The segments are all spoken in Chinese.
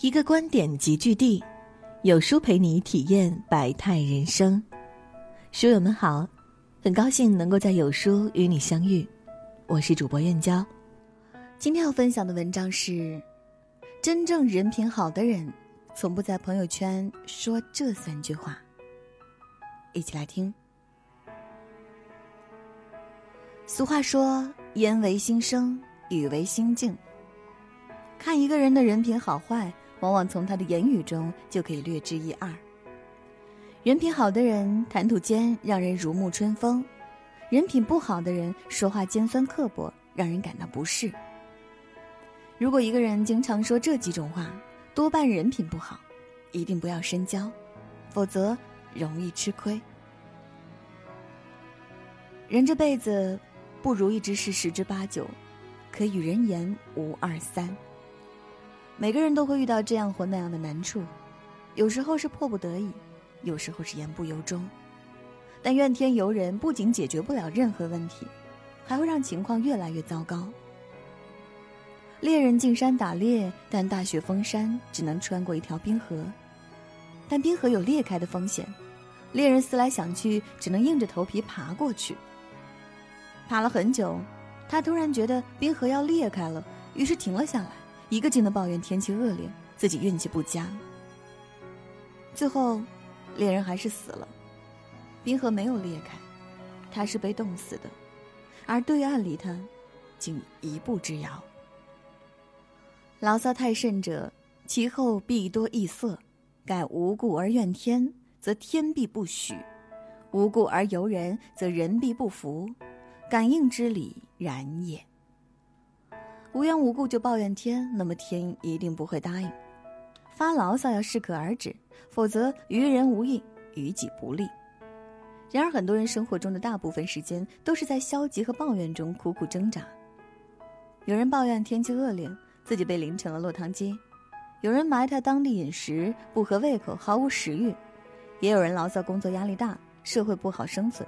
一个观点集聚地，有书陪你体验百态人生。书友们好，很高兴能够在有书与你相遇，我是主播燕娇。今天要分享的文章是：真正人品好的人，从不在朋友圈说这三句话。一起来听。俗话说：“言为心声，语为心境。”看一个人的人品好坏，往往从他的言语中就可以略知一二。人品好的人谈吐间让人如沐春风，人品不好的人说话尖酸刻薄，让人感到不适。如果一个人经常说这几种话，多半人品不好，一定不要深交，否则容易吃亏。人这辈子，不如意之事十之八九，可与人言无二三。每个人都会遇到这样或那样的难处，有时候是迫不得已，有时候是言不由衷。但怨天尤人不仅解决不了任何问题，还会让情况越来越糟糕。猎人进山打猎，但大雪封山，只能穿过一条冰河。但冰河有裂开的风险，猎人思来想去，只能硬着头皮爬过去。爬了很久，他突然觉得冰河要裂开了，于是停了下来。一个劲的抱怨天气恶劣，自己运气不佳。最后，猎人还是死了，冰河没有裂开，他是被冻死的，而对岸离他仅一步之遥。牢骚太甚者，其后必多异色；盖无故而怨天，则天必不许；无故而尤人，则人必不服。感应之理，然也。无缘无故就抱怨天，那么天一定不会答应。发牢骚要适可而止，否则于人无益，于己不利。然而，很多人生活中的大部分时间都是在消极和抱怨中苦苦挣扎。有人抱怨天气恶劣，自己被淋成了落汤鸡；有人埋汰当地饮食不合胃口，毫无食欲；也有人牢骚工作压力大，社会不好生存。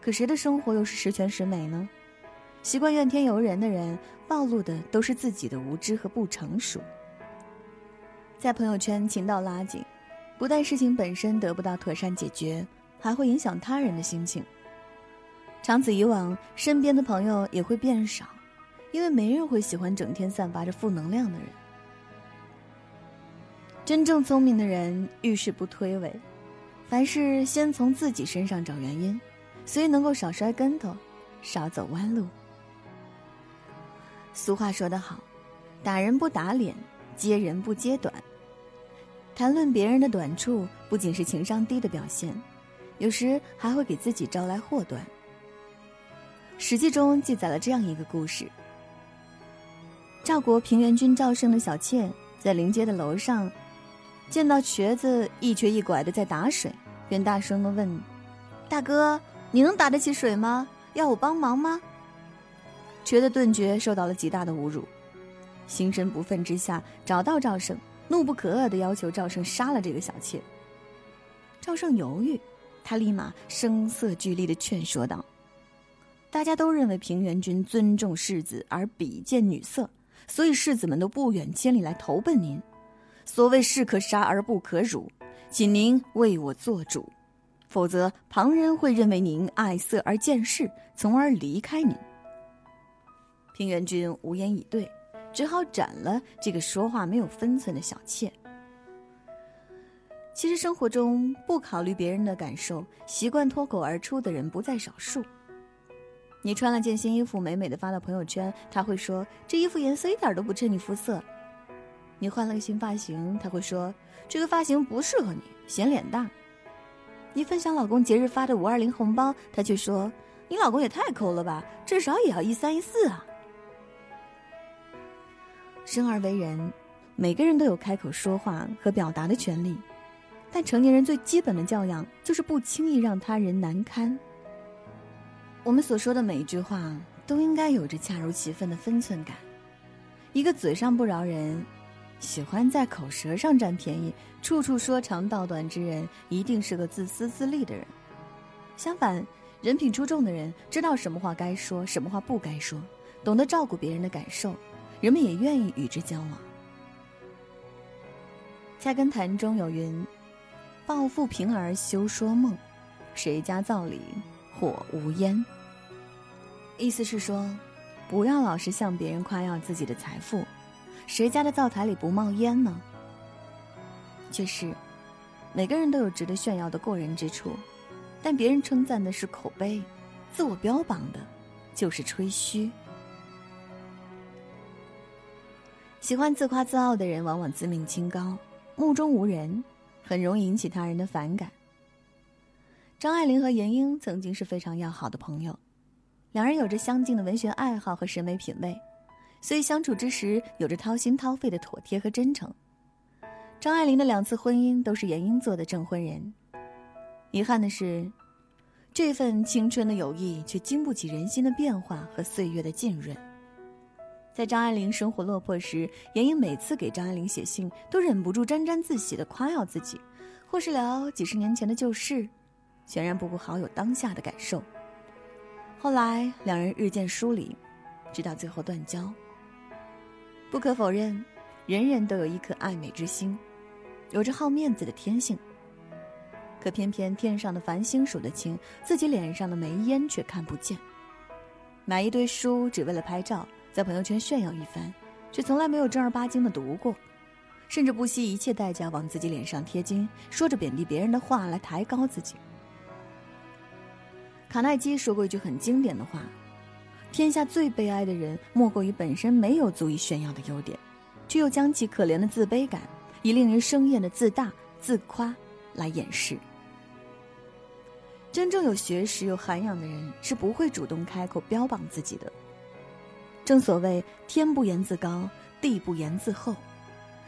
可谁的生活又是十全十美呢？习惯怨天尤人的人，暴露的都是自己的无知和不成熟。在朋友圈情到拉紧，不但事情本身得不到妥善解决，还会影响他人的心情。长此以往，身边的朋友也会变少，因为没人会喜欢整天散发着负能量的人。真正聪明的人遇事不推诿，凡事先从自己身上找原因，所以能够少摔跟头，少走弯路。俗话说得好，打人不打脸，揭人不揭短。谈论别人的短处，不仅是情商低的表现，有时还会给自己招来祸端。《史记》中记载了这样一个故事：赵国平原君赵胜的小妾在临街的楼上，见到瘸子一瘸一拐的在打水，便大声的问：“大哥，你能打得起水吗？要我帮忙吗？”瘸的顿觉受到了极大的侮辱，心生不忿之下，找到赵胜，怒不可遏的要求赵胜杀了这个小妾。赵胜犹豫，他立马声色俱厉的劝说道：“大家都认为平原君尊重世子而比见女色，所以世子们都不远千里来投奔您。所谓士可杀而不可辱，请您为我做主，否则旁人会认为您爱色而见势，从而离开您。”平原君无言以对，只好斩了这个说话没有分寸的小妾。其实生活中不考虑别人的感受、习惯脱口而出的人不在少数。你穿了件新衣服，美美的发到朋友圈，他会说这衣服颜色一点都不衬你肤色。你换了个新发型，他会说这个发型不适合你，显脸大。你分享老公节日发的五二零红包，他却说你老公也太抠了吧，至少也要一三一四啊。生而为人，每个人都有开口说话和表达的权利，但成年人最基本的教养就是不轻易让他人难堪。我们所说的每一句话都应该有着恰如其分的分寸感。一个嘴上不饶人，喜欢在口舌上占便宜，处处说长道短之人，一定是个自私自利的人。相反，人品出众的人，知道什么话该说，什么话不该说，懂得照顾别人的感受。人们也愿意与之交往。菜根谭》中有云：“抱负平儿休说梦，谁家灶里火无烟。”意思是说，不要老是向别人夸耀自己的财富，谁家的灶台里不冒烟呢？确实，每个人都有值得炫耀的过人之处，但别人称赞的是口碑，自我标榜的，就是吹嘘。喜欢自夸自傲的人，往往自命清高。目中无人，很容易引起他人的反感。张爱玲和闫英曾经是非常要好的朋友，两人有着相近的文学爱好和审美品味，所以相处之时有着掏心掏肺的妥帖和真诚。张爱玲的两次婚姻都是闫英做的证婚人，遗憾的是，这份青春的友谊却经不起人心的变化和岁月的浸润。在张爱玲生活落魄时，闫英每次给张爱玲写信，都忍不住沾沾自喜地夸耀自己，或是聊几十年前的旧事，全然不顾好友当下的感受。后来两人日渐疏离，直到最后断交。不可否认，人人都有一颗爱美之心，有着好面子的天性。可偏偏天上的繁星数得清，自己脸上的眉烟却看不见。买一堆书只为了拍照。在朋友圈炫耀一番，却从来没有正儿八经的读过，甚至不惜一切代价往自己脸上贴金，说着贬低别人的话来抬高自己。卡耐基说过一句很经典的话：“天下最悲哀的人，莫过于本身没有足以炫耀的优点，却又将其可怜的自卑感以令人生厌的自大自夸来掩饰。”真正有学识、有涵养的人，是不会主动开口标榜自己的。正所谓天不言自高，地不言自厚，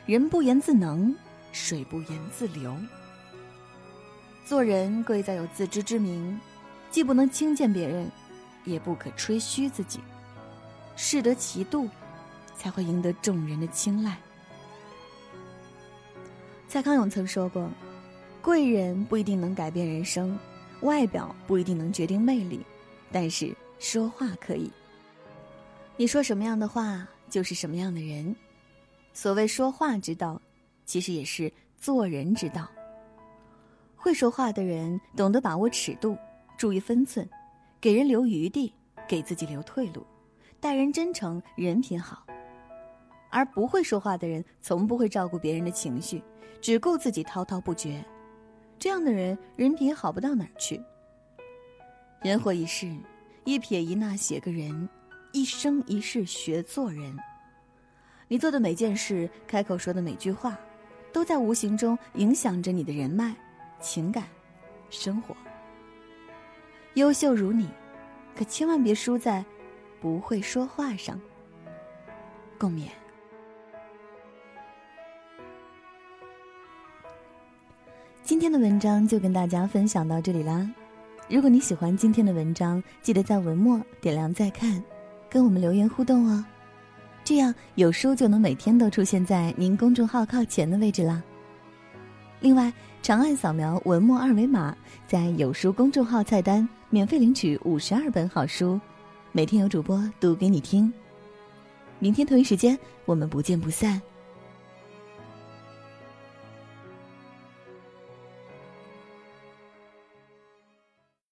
人不言自能，水不言自流。做人贵在有自知之明，既不能轻贱别人，也不可吹嘘自己，适得其度，才会赢得众人的青睐。蔡康永曾说过：“贵人不一定能改变人生，外表不一定能决定魅力，但是说话可以。”你说什么样的话，就是什么样的人。所谓说话之道，其实也是做人之道。会说话的人懂得把握尺度，注意分寸，给人留余地，给自己留退路，待人真诚，人品好。而不会说话的人，从不会照顾别人的情绪，只顾自己滔滔不绝。这样的人，人品好不到哪儿去。人活一世，一撇一捺写个人。一生一世学做人，你做的每件事，开口说的每句话，都在无形中影响着你的人脉、情感、生活。优秀如你，可千万别输在不会说话上。共勉。今天的文章就跟大家分享到这里啦。如果你喜欢今天的文章，记得在文末点亮再看。跟我们留言互动哦，这样有书就能每天都出现在您公众号靠前的位置啦。另外，长按扫描文末二维码，在有书公众号菜单免费领取五十二本好书，每天有主播读给你听。明天同一时间，我们不见不散。